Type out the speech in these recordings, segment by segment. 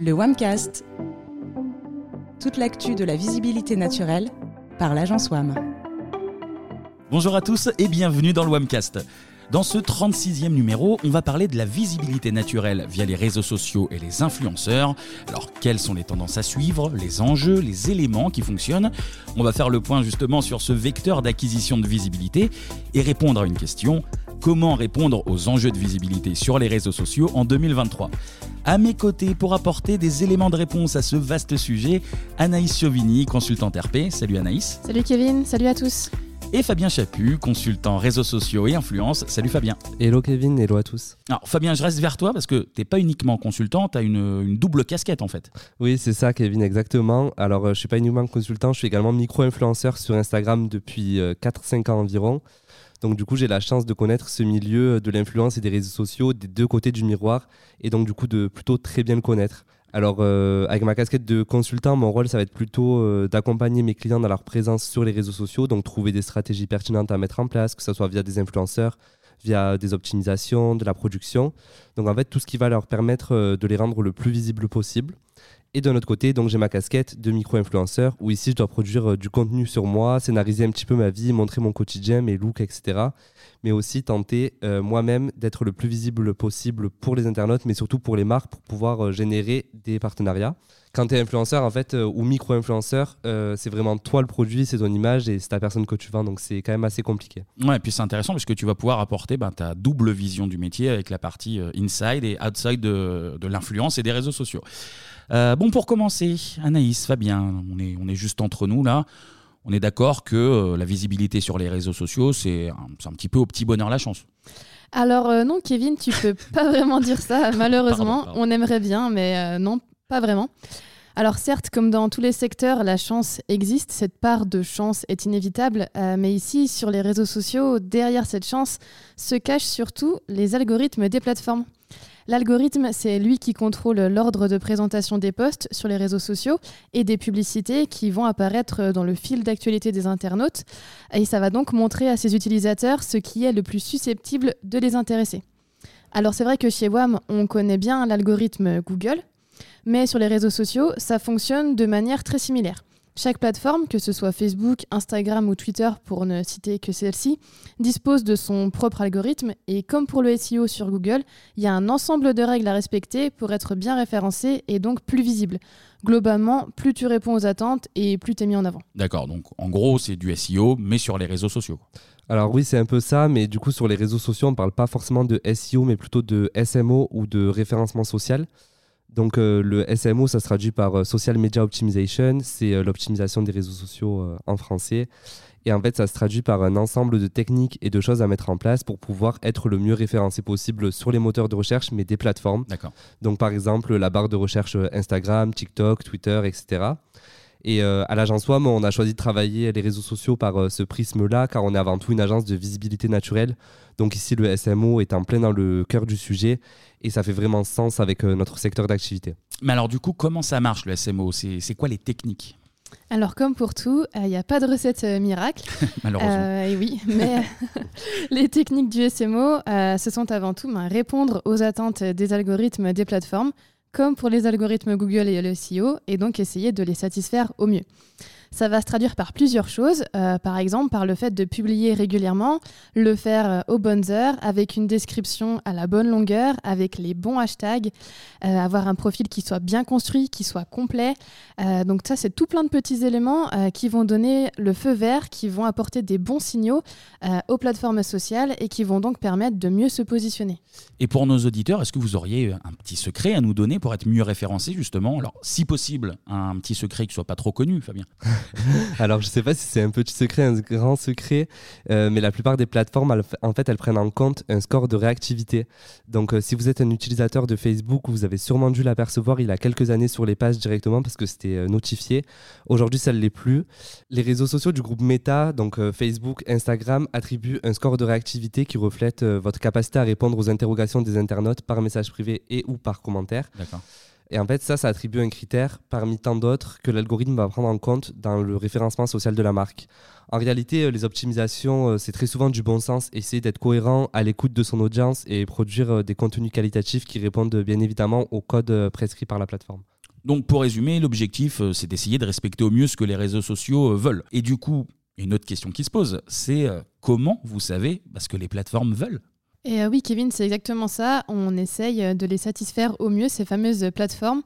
Le WAMcast. Toute l'actu de la visibilité naturelle par l'agence WAM. Bonjour à tous et bienvenue dans le WAMcast. Dans ce 36e numéro, on va parler de la visibilité naturelle via les réseaux sociaux et les influenceurs. Alors, quelles sont les tendances à suivre, les enjeux, les éléments qui fonctionnent? On va faire le point justement sur ce vecteur d'acquisition de visibilité et répondre à une question. Comment répondre aux enjeux de visibilité sur les réseaux sociaux en 2023 À mes côtés, pour apporter des éléments de réponse à ce vaste sujet, Anaïs Chauvigny, consultante RP. Salut Anaïs. Salut Kevin, salut à tous et Fabien Chaput, consultant réseaux sociaux et influence. Salut Fabien. Hello Kevin, hello à tous. Alors Fabien, je reste vers toi parce que tu n'es pas uniquement consultant, tu as une, double casquette en fait. Oui, c'est ça Kevin, exactement. Alors euh, je suis pas uniquement consultant, je suis également micro-influenceur sur Instagram depuis 4-5 euh, ans environ. Donc du coup, j'ai la chance de connaître ce milieu de l'influence et des réseaux sociaux des deux côtés du miroir et donc du coup de plutôt très bien le connaître. Alors, euh, avec ma casquette de consultant, mon rôle, ça va être plutôt euh, d'accompagner mes clients dans leur présence sur les réseaux sociaux, donc trouver des stratégies pertinentes à mettre en place, que ce soit via des influenceurs, via des optimisations, de la production. Donc, en fait, tout ce qui va leur permettre euh, de les rendre le plus visible possible. Et d'un autre côté, donc j'ai ma casquette de micro-influenceur où ici je dois produire euh, du contenu sur moi, scénariser un petit peu ma vie, montrer mon quotidien, mes looks, etc. Mais aussi tenter euh, moi-même d'être le plus visible possible pour les internautes, mais surtout pour les marques pour pouvoir euh, générer des partenariats. Quand tu es influenceur en fait ou micro-influenceur, c'est vraiment toi le produit, c'est ton image et c'est ta personne que tu vends, donc c'est quand même assez compliqué. Ouais, et puis c'est intéressant parce que tu vas pouvoir apporter ben, ta double vision du métier avec la partie inside et outside de, de l'influence et des réseaux sociaux. Euh, bon, pour commencer, Anaïs, Fabien, on est, on est juste entre nous là. On est d'accord que euh, la visibilité sur les réseaux sociaux, c'est un, petit peu au petit bonheur la chance. Alors euh, non, Kevin, tu peux pas vraiment dire ça, malheureusement. On aimerait bien, mais non, pas vraiment. Alors certes, comme dans tous les secteurs, la chance existe, cette part de chance est inévitable, mais ici, sur les réseaux sociaux, derrière cette chance se cachent surtout les algorithmes des plateformes. L'algorithme, c'est lui qui contrôle l'ordre de présentation des posts sur les réseaux sociaux et des publicités qui vont apparaître dans le fil d'actualité des internautes. Et ça va donc montrer à ses utilisateurs ce qui est le plus susceptible de les intéresser. Alors c'est vrai que chez WAM, on connaît bien l'algorithme Google, mais sur les réseaux sociaux, ça fonctionne de manière très similaire. Chaque plateforme, que ce soit Facebook, Instagram ou Twitter pour ne citer que celle-ci, dispose de son propre algorithme et comme pour le SEO sur Google, il y a un ensemble de règles à respecter pour être bien référencé et donc plus visible. Globalement, plus tu réponds aux attentes et plus tu es mis en avant. D'accord, donc en gros c'est du SEO mais sur les réseaux sociaux. Alors oui, c'est un peu ça, mais du coup sur les réseaux sociaux, on ne parle pas forcément de SEO, mais plutôt de SMO ou de référencement social. Donc euh, le SMO, ça se traduit par euh, Social Media Optimization, c'est euh, l'optimisation des réseaux sociaux en français. Et en fait, ça se traduit par un ensemble de techniques et de choses à mettre en place pour pouvoir être le mieux référencé possible sur les moteurs de recherche, mais des plateformes. Donc par exemple, la barre de recherche Instagram, TikTok, Twitter, etc. Et à l'agence WAM, on a choisi de travailler les réseaux sociaux par ce prisme-là, car on est avant tout une agence de visibilité naturelle. Donc ici, le SMO est en plein dans le cœur du sujet et ça fait vraiment sens avec euh, notre secteur d'activité. Mais alors du coup, comment ça marche le SMO C'est quoi les techniques? Alors comme pour tout, il euh, n'y a pas de recette euh, miracle. Malheureusement. et oui, mais les techniques du SMO, ce sont avant tout ben, répondre aux attentes des algorithmes des plateformes, comme pour les algorithmes Google et le SEO, et donc essayer de les satisfaire au mieux. Ça va se traduire par plusieurs choses, euh, par exemple par le fait de publier régulièrement, le faire euh, aux bonnes heures, avec une description à la bonne longueur, avec les bons hashtags, euh, avoir un profil qui soit bien construit, qui soit complet. donc ça, c'est tout plein de petits éléments qui vont donner le feu vert, qui vont apporter des bons signaux aux plateformes sociales et qui vont donc permettre de mieux se positionner. Et pour nos auditeurs, est-ce que vous auriez un petit secret à nous donner pour être mieux référencé justement? Alors, si possible, un petit secret qui soit pas trop connu, Fabien. Alors, je sais pas si c'est un petit secret, un grand secret, euh, mais la plupart des plateformes, en fait, elles prennent en compte un score de réactivité. Donc, euh, si vous êtes un utilisateur de Facebook, vous avez sûrement dû l'apercevoir il y a quelques années sur les pages directement parce que c'était euh, notifié. Aujourd'hui, ça ne l'est plus. Les réseaux sociaux du groupe Meta, donc Facebook, Instagram, attribuent un score de réactivité qui reflète votre capacité à répondre aux interrogations des internautes par message privé et ou par commentaire. D'accord. Et en fait, ça, ça attribue un critère parmi tant d'autres que l'algorithme va prendre en compte dans le référencement social de la marque. En réalité, euh, les optimisations, euh, c'est très souvent du bon sens, essayer d'être cohérent à l'écoute de son audience et produire euh, des contenus qualitatifs qui répondent bien évidemment au code prescrit par la plateforme. Donc pour résumer, l'objectif, c'est d'essayer de respecter au mieux ce que les réseaux sociaux veulent. Et du coup, une autre question qui se pose, c'est comment vous savez ce que les plateformes veulent? Et oui, Kevin, c'est exactement ça. On essaye de les satisfaire au mieux, ces fameuses plateformes.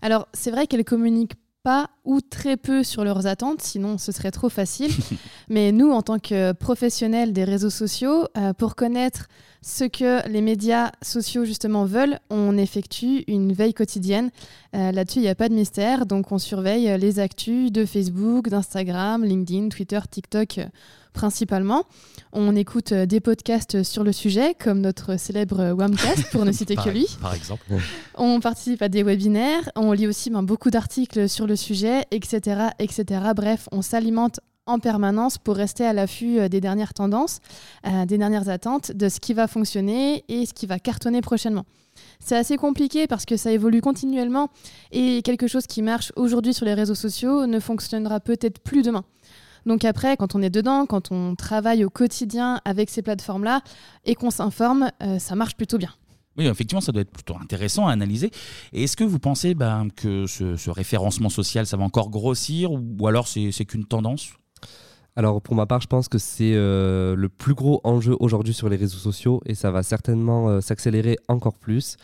Alors, c'est vrai qu'elles communiquent pas ou très peu sur leurs attentes, sinon ce serait trop facile. Mais nous, en tant que professionnels des réseaux sociaux, euh, pour connaître ce que les médias sociaux justement veulent, on effectue une veille quotidienne. Euh, là-dessus, il n'y a pas de mystère. Donc on surveille les actus de Facebook, d'Instagram, LinkedIn, Twitter, TikTok principalement. On écoute euh, des podcasts sur le sujet, comme notre célèbre Wamcast, pour ne citer que lui. Par exemple. On participe à des webinaires, on lit aussi ben, beaucoup d'articles sur le sujet, etc. etc. Bref, on s'alimente en permanence pour rester à l'affût euh, des dernières tendances, euh, des dernières attentes, de ce qui va fonctionner et ce qui va cartonner prochainement. C'est assez compliqué parce que ça évolue continuellement et quelque chose qui marche aujourd'hui sur les réseaux sociaux ne fonctionnera peut-être plus demain. Donc après, quand on est dedans, quand on travaille au quotidien avec ces plateformes-là et qu'on s'informe, euh, ça marche plutôt bien. Oui, effectivement, ça doit être plutôt intéressant à analyser. Et est-ce que vous pensez ben, que ce, référencement social, ça va encore grossir ou, alors c'est qu'une tendance? Alors pour ma part, je pense que c'est euh, le plus gros enjeu aujourd'hui sur les réseaux sociaux et ça va certainement euh, s'accélérer encore plus.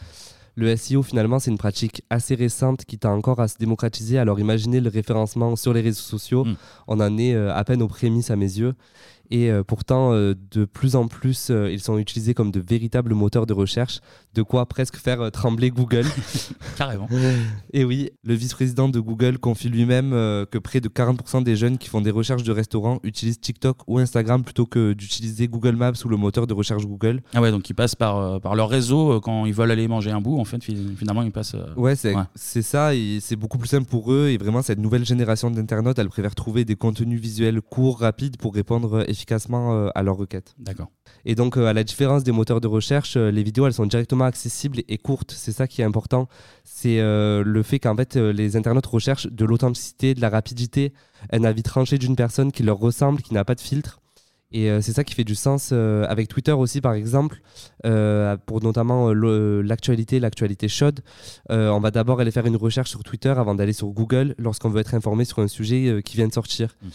Le SEO, finalement, c'est une pratique assez récente qui tend encore à se démocratiser. Alors imaginez le référencement sur les réseaux sociaux. Hmm. On en est euh, à peine aux prémices à mes yeux. Et euh, pourtant, euh, de plus en plus, euh, ils sont utilisés comme de véritables moteurs de recherche, de quoi presque faire trembler Google. Carrément. Et oui, le vice-président de Google confie lui-même que près de 40% des jeunes qui font des recherches de restaurants utilisent TikTok ou Instagram plutôt que d'utiliser Google Maps ou le moteur de recherche Google. Ah ouais, donc ils passent par, par leur réseau quand ils veulent aller manger un bout. En fait, finalement, ils passent. Ouais, c'est ça. Et c'est beaucoup plus simple pour eux. Et vraiment, cette nouvelle génération d'internautes, elle préfère trouver des contenus visuels courts, rapides pour répondre efficacement euh, à leurs requêtes. D'accord. Et donc, euh, à la différence des moteurs de recherche, euh, les vidéos, elles sont directement accessibles et courtes. C'est ça qui est important. C'est le fait qu'en fait, les internautes recherchent de l'authenticité, de la rapidité, un avis tranché d'une personne qui leur ressemble, qui n'a pas de filtre. Et c'est ça qui fait du sens avec Twitter aussi, par exemple, pour notamment l'actualité, l'actualité chaude. on va d'abord aller faire une recherche sur Twitter avant d'aller sur Google lorsqu'on veut être informé sur un sujet qui vient de sortir. Mmh.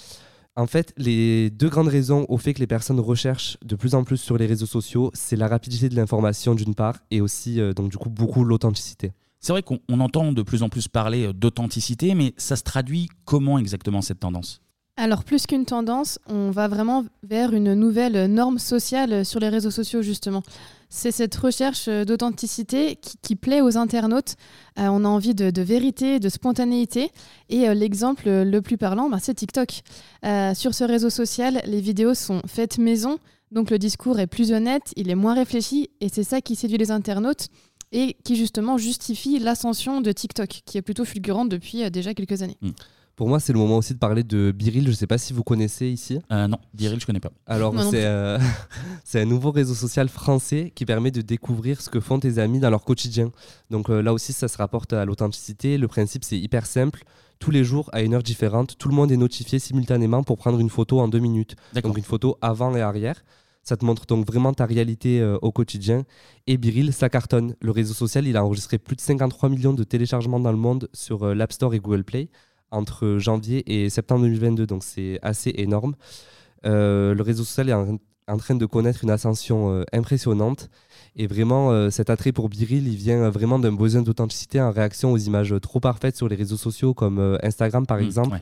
En fait, les deux grandes raisons au fait que les personnes recherchent de plus en plus sur les réseaux sociaux, c'est la rapidité de l'information d'une part et aussi euh, donc du coup beaucoup l'authenticité. C'est vrai qu'on entend de plus en plus parler euh, d'authenticité, mais ça se traduit comment exactement cette tendance? Alors plus qu'une tendance, on va vraiment vers une nouvelle norme sociale sur les réseaux sociaux justement. C'est cette recherche d'authenticité qui, plaît aux internautes. Euh, on a envie de, vérité, de spontanéité. Et euh, l'exemple le plus parlant, bah, c'est TikTok. Euh, sur ce réseau social, les vidéos sont faites maison, donc le discours est plus honnête, il est moins réfléchi, et c'est ça qui séduit les internautes et qui justement justifie l'ascension de TikTok, qui est plutôt fulgurante depuis déjà quelques années. Mmh. Pour moi, c'est le moment aussi de parler de Biril. Je ne sais pas si vous connaissez ici. Euh, non, Biril, je connais pas. Alors, euh, c'est un nouveau réseau social français qui permet de découvrir ce que font tes amis dans leur quotidien. Donc euh, là aussi, ça se rapporte à l'authenticité. Le principe, c'est hyper simple. Tous les jours, à une heure différente, tout le monde est notifié simultanément pour prendre une photo en deux minutes. Donc une photo avant et arrière. Ça te montre donc vraiment ta réalité au quotidien. Et Biril, ça cartonne. Le réseau social, il a enregistré plus de 53 millions de téléchargements dans le monde sur l'App Store et Google Play entre janvier et septembre 2022, donc c'est assez énorme. Euh, le réseau social est en, train de connaître une ascension euh, impressionnante. Et vraiment, euh, cet attrait pour Biril, il vient vraiment d'un besoin d'authenticité en réaction aux images trop parfaites sur les réseaux sociaux comme Instagram par mmh, exemple.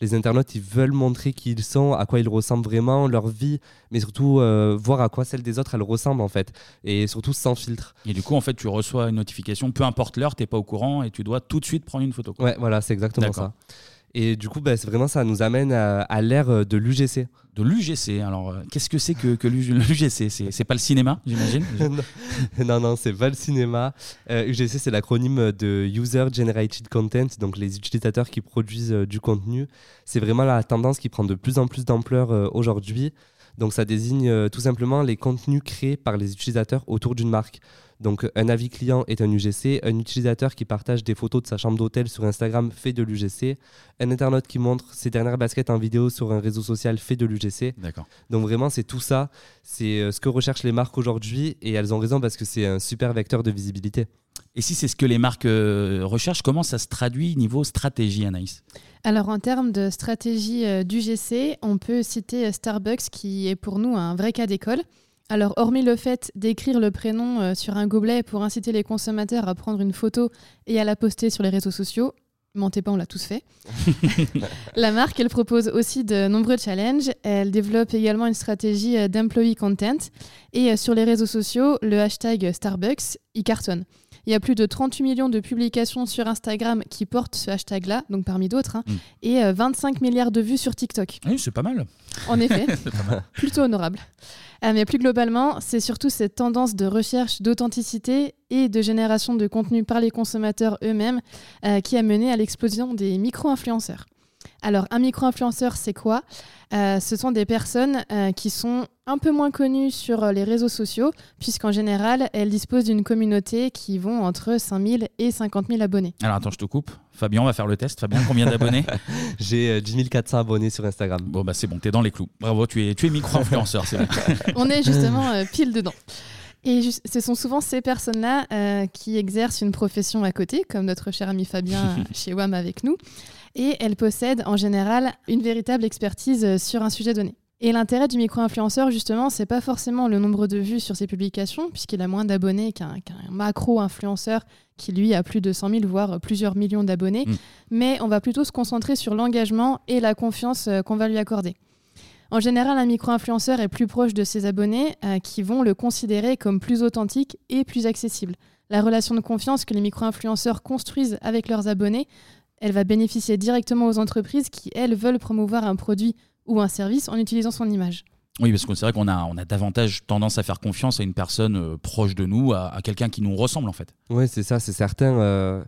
Les internautes, ils veulent montrer qui ils sont, à quoi ils ressemblent vraiment, leur vie, mais surtout voir à quoi celle des autres, elle ressemble en fait. Et surtout sans filtre. Et du coup, en fait, tu reçois une notification, peu importe l'heure, tu n'es pas au courant et tu dois tout de suite prendre une photo. Ouais, voilà, c'est exactement ça. Et du coup, bah, vraiment ça nous amène à, l'ère euh, de l'UGC. De l'UGC. Alors, euh, qu'est-ce que c'est que, que l'UGC C'est pas le cinéma, j'imagine? Non, non, c'est pas le cinéma. UGC, euh, c'est l'acronyme de User Generated Content, donc les utilisateurs qui produisent du contenu. C'est vraiment la tendance qui prend de plus en plus d'ampleur aujourd'hui. Donc ça désigne tout simplement les contenus créés par les utilisateurs autour d'une marque. Donc un avis client est un UGC, un utilisateur qui partage des photos de sa chambre d'hôtel sur Instagram fait de l'UGC, un internaute qui montre ses dernières baskets en vidéo sur un réseau social fait de l'UGC. D'accord. Donc vraiment c'est tout ça, c'est euh, ce que recherchent les marques aujourd'hui et elles ont raison parce que c'est un super vecteur de visibilité. Et si c'est ce que les marques euh, recherchent, comment ça se traduit niveau stratégie, Anaïs? Alors en termes de stratégie euh, d'UGC, on peut citer Starbucks qui est pour nous un vrai cas d'école. Alors, hormis le fait d'écrire le prénom euh, sur un gobelet pour inciter les consommateurs à prendre une photo et à la poster sur les réseaux sociaux, mentez pas, on l'a tous fait. la marque, elle propose aussi de nombreux challenges. Elle développe également une stratégie euh, d'employee content. Et euh, sur les réseaux sociaux, le hashtag Starbucks, y cartonne. Il y a plus de 38 millions de publications sur Instagram qui portent ce hashtag-là, donc parmi d'autres, hein, mm. et 25 milliards de vues sur TikTok. Oui, c'est pas mal. En effet, plutôt honorable. Euh, mais plus globalement, c'est surtout cette tendance de recherche d'authenticité et de génération de contenu par les consommateurs eux-mêmes euh, qui a mené à l'explosion des micro-influenceurs. Alors, un micro-influenceur, c'est quoi? Euh, Ce sont des personnes qui sont un peu moins connues sur les réseaux sociaux, puisqu'en général, elles disposent d'une communauté qui vont entre 5000 et 50 000 abonnés. Alors, attends, je te coupe. Fabien, on va faire le test. Fabien, combien d'abonnés? J'ai 10 400 abonnés sur Instagram. Bon, bah c'est bon, t'es dans les clous. Bravo, tu es, tu es micro-influenceur, c'est On est justement pile dedans. Et ce sont souvent ces personnes-là euh, qui exercent une profession à côté, comme notre cher ami Fabien chez WAM avec nous. Et elles possèdent en général une véritable expertise euh, sur un sujet donné. Et l'intérêt du micro-influenceur, justement, c'est pas forcément le nombre de vues sur ses publications, puisqu'il a moins d'abonnés qu'un macro-influenceur qui, lui, a plus de 100 000, voire plusieurs millions d'abonnés. Mm. Mais on va plutôt se concentrer sur l'engagement et la confiance euh, qu'on va lui accorder. En général, un micro-influenceur est plus proche de ses abonnés euh, qui vont le considérer comme plus authentique et plus accessible. La relation de confiance que les micro-influenceurs construisent avec leurs abonnés, elle va bénéficier directement aux entreprises qui, elles, veulent promouvoir un produit ou un service en utilisant son image. Oui, parce que c'est vrai qu'on a, on a davantage tendance à faire confiance à une personne euh, proche de nous, à, quelqu'un qui nous ressemble en fait. Oui, c'est ça, c'est certain. Euh,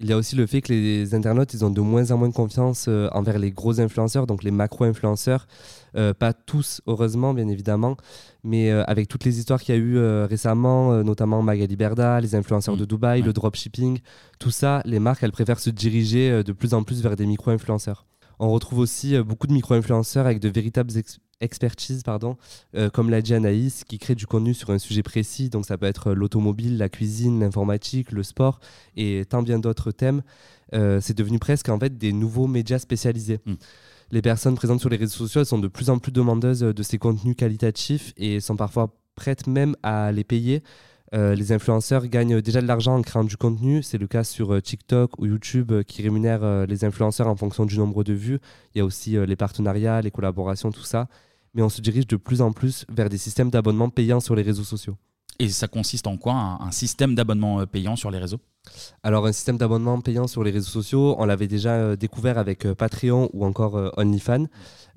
il y a aussi le fait que les internautes, ils ont de moins en moins confiance euh, envers les gros influenceurs, donc les macro-influenceurs. Euh, pas tous, heureusement, bien évidemment, mais euh, avec toutes les histoires qu'il y a eu récemment, notamment Magali Berda, les influenceurs de mm. Dubaï, le dropshipping, tout ça, les marques, elles préfèrent se diriger de plus en plus vers des micro-influenceurs. On retrouve aussi beaucoup de micro-influenceurs avec de véritables expertise, pardon, euh, comme l'a dit Anaïs, qui crée du contenu sur un sujet précis. Donc ça peut être l'automobile, la cuisine, l'informatique, le sport et tant bien d'autres thèmes. Euh, c'est devenu presque en fait des nouveaux médias spécialisés. Hmm. Les personnes présentes sur les réseaux sociaux sont de plus en plus demandeuses de ces contenus qualitatifs et sont parfois prêtes même à les payer euh, les influenceurs gagnent déjà de l'argent en créant du contenu. C'est le cas sur euh, TikTok ou YouTube euh, qui rémunèrent les influenceurs en fonction du nombre de vues. Il y a aussi les partenariats, les collaborations, tout ça. Mais on se dirige de plus en plus vers des systèmes d'abonnement payants sur les réseaux sociaux. Et ça consiste en quoi un, système d'abonnement payant sur les réseaux? Alors un système d'abonnement payant sur les réseaux sociaux, on l'avait déjà découvert avec Patreon ou encore OnlyFans.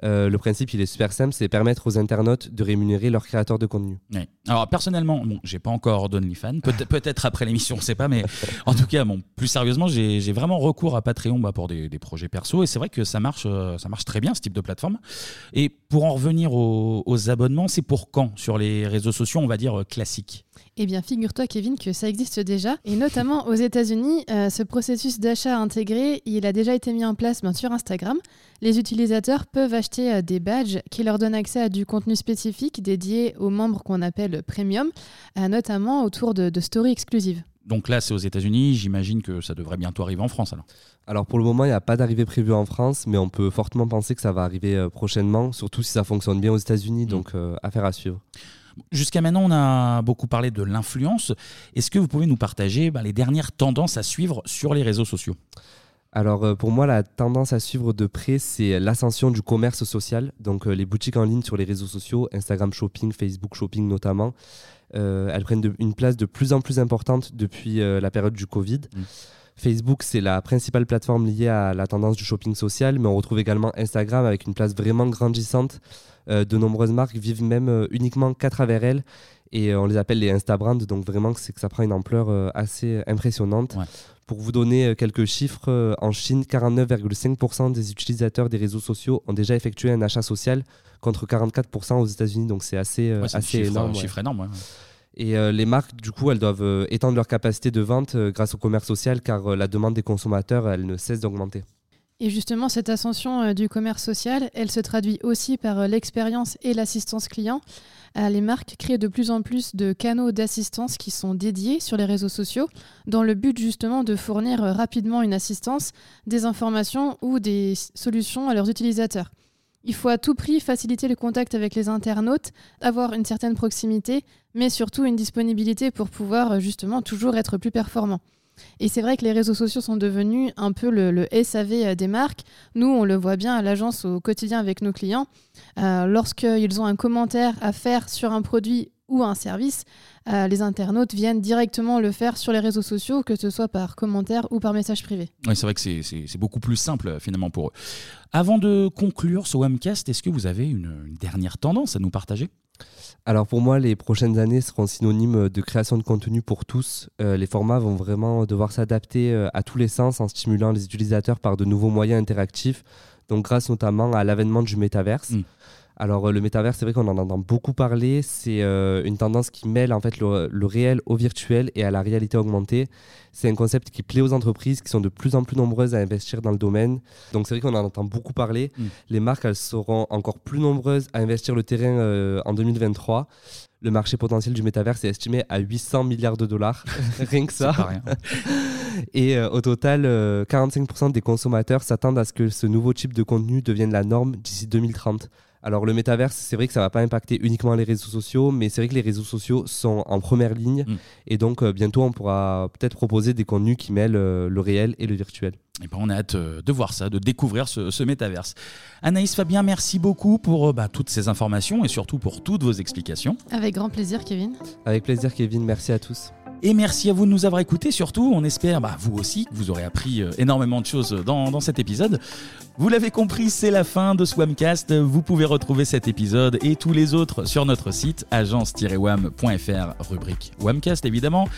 Euh, le principe, il est super simple, c'est permettre aux internautes de rémunérer leurs créateurs de contenu. Alors personnellement, bon, j'ai pas encore d'OnlyFans, peut-être peut après l'émission, on sait pas, mais en tout cas, bon, plus sérieusement, j'ai vraiment recours à Patreon bah, pour des, projets perso, et c'est vrai que ça marche, euh, ça marche très bien ce type de plateforme. Et pour en revenir aux, aux abonnements, c'est pour quand? Sur les réseaux sociaux, on va dire euh, classiques? Eh bien, figure-toi, Kevin, que ça existe déjà. Et notamment aux États-Unis, euh, ce processus d'achat intégré, il a déjà été mis en place sur Instagram. Les utilisateurs peuvent acheter euh, des badges qui leur donnent accès à du contenu spécifique dédié aux membres qu'on appelle premium, euh, notamment autour de, stories exclusives. Donc là, c'est aux États-Unis. J'imagine que ça devrait bientôt arriver en France alors. Alors pour le moment, il n'y a pas d'arrivée prévue en France, mais on peut fortement penser que ça va arriver prochainement, surtout si ça fonctionne bien aux États-Unis. Mmh. Donc affaire à suivre. Jusqu'à maintenant, on a beaucoup parlé de l'influence. Est-ce que vous pouvez nous partager bah, les dernières tendances à suivre sur les réseaux sociaux? Alors euh, pour moi, la tendance à suivre de près, c'est l'ascension du commerce social. Donc euh, les boutiques en ligne sur les réseaux sociaux, Instagram Shopping, Facebook Shopping notamment, euh, elles prennent une place de plus en plus importante depuis la période du Covid. Mmh. Facebook, c'est la principale plateforme liée à la tendance du shopping social, mais on retrouve également Instagram avec une place vraiment grandissante. Euh, de nombreuses marques vivent même euh, uniquement qu'à travers elles et euh, on les appelle les Insta Brands, donc vraiment c'est que ça prend une ampleur assez impressionnante. Pour vous donner quelques chiffres, en Chine, 49,5% des utilisateurs des réseaux sociaux ont déjà effectué un achat social contre 44% aux États-Unis. Donc c'est assez, assez énorme. Un chiffre énorme. Et les marques, du coup, elles doivent étendre leur capacité de vente grâce au commerce social car la demande des consommateurs, elle ne cesse d'augmenter. Et justement, cette ascension euh, du commerce social, elle se traduit aussi par euh, l'expérience et l'assistance client. Euh, les marques créent de plus en plus de canaux d'assistance qui sont dédiés sur les réseaux sociaux dans le but justement de fournir rapidement une assistance, des informations ou des solutions à leurs utilisateurs. Il faut à tout prix faciliter le contact avec les internautes, avoir une certaine proximité, mais surtout une disponibilité pour pouvoir justement toujours être plus performant. Et c'est vrai que les réseaux sociaux sont devenus un peu le, SAV euh, des marques. Nous, on le voit bien à l'agence au quotidien avec nos clients. Euh, Lorsqu'ils ont un commentaire à faire sur un produit ou un service, euh, les internautes viennent directement le faire sur les réseaux sociaux, que ce soit par commentaire ou par message privé. Oui, c'est vrai que c'est beaucoup plus simple finalement pour eux. Avant de conclure ce webcast, est-ce que vous avez une dernière tendance à nous partager? Alors pour moi, les prochaines années seront synonymes de création de contenu pour tous. Euh, les formats vont vraiment devoir s'adapter euh, à tous les sens en stimulant les utilisateurs par de nouveaux moyens interactifs, donc grâce notamment à l'avènement du métaverse. Mm. Alors, euh, le métavers, c'est vrai qu'on en entend beaucoup parler. C'est euh, une tendance qui mêle en fait le, réel au virtuel et à la réalité augmentée. C'est un concept qui plaît aux entreprises qui sont de plus en plus nombreuses à investir dans le domaine. Donc, c'est vrai qu'on en entend beaucoup parler. Mm. Les marques, elles seront encore plus nombreuses à investir le terrain euh, en 2023. Le marché potentiel du métavers est estimé à 800 milliards de dollars. Rien que ça. Et au total, 45% des consommateurs s'attendent à ce que ce nouveau type de contenu devienne la norme d'ici 2030. Alors le métaverse, c'est vrai que ça va pas impacter uniquement les réseaux sociaux, mais c'est vrai que les réseaux sociaux sont en première ligne mm. et donc euh, bientôt on pourra peut-être proposer des contenus qui mêlent euh, le réel et le virtuel. Et ben on a hâte euh, de voir ça, de découvrir ce, métaverse. Anaïs Fabien, merci beaucoup pour bah, toutes ces informations et surtout pour toutes vos explications. Avec grand plaisir, Kevin. Avec plaisir, Kevin. Merci à tous. Et merci à vous de nous avoir écoutés. Surtout, on espère, bah, vous aussi, que vous aurez appris euh, énormément de choses dans, cet épisode. Vous l'avez compris, c'est la fin de Swamcast. Vous pouvez retrouver cet épisode et tous les autres sur notre site agence-wam.fr, rubrique Wamcast évidemment.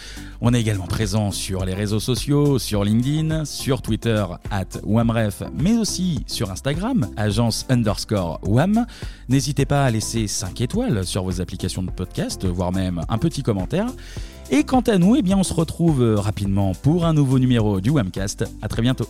On est également présent sur les réseaux sociaux, sur LinkedIn, sur Twitter, at Wamref, mais aussi sur Instagram, agence underscore Wam. N'hésitez pas à laisser 5 étoiles sur vos applications de podcast, voire même un petit commentaire. Et quant à nous, eh bien, on se retrouve rapidement pour un nouveau numéro du Webcast. À très bientôt.